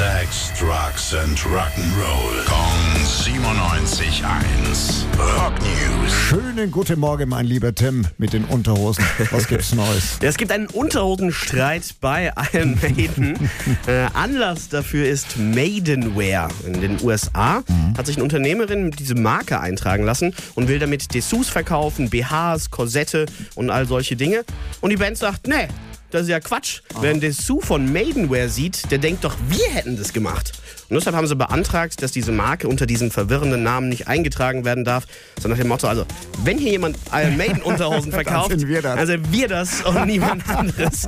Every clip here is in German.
Sex, Drugs and Rock'n'Roll. Kong 97.1. Rock News. Schönen guten Morgen, mein lieber Tim, mit den Unterhosen. Was gibt's Neues? Es gibt einen Unterhosenstreit bei Iron Maiden. äh, Anlass dafür ist Maidenwear. In den USA hat sich eine Unternehmerin diese Marke eintragen lassen und will damit Dessous verkaufen, BHs, Korsette und all solche Dinge. Und die Band sagt, nee, das ist ja Quatsch. Wer ein Dessous von Maidenwear sieht, der denkt doch, wir hätten das gemacht. Und deshalb haben sie beantragt, dass diese Marke unter diesem verwirrenden Namen nicht eingetragen werden darf, sondern nach dem Motto, also, wenn hier jemand Iron Maiden Unterhosen verkauft, sind wir das. also wir das und niemand anderes.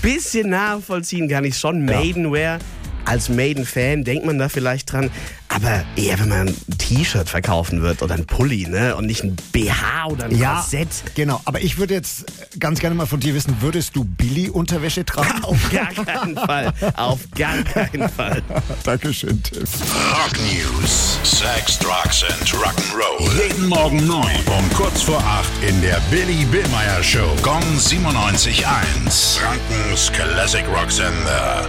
Bisschen nachvollziehen kann ich schon. Maidenwear. Als Maiden-Fan denkt man da vielleicht dran, aber eher wenn man ein T-Shirt verkaufen wird oder ein Pulli, ne? Und nicht ein BH oder ein Ja, Korsett. genau. Aber ich würde jetzt ganz gerne mal von dir wissen, würdest du Billy-Unterwäsche tragen? Auf gar keinen Fall. Auf gar keinen Fall. Dankeschön, Tim. Rock News. Sex, Drugs and Rock'n'Roll. Jeden Morgen 9 um kurz vor 8 in der Billy Billmeyer Show. Gong 97.1. Frankens Classic Rock Sender.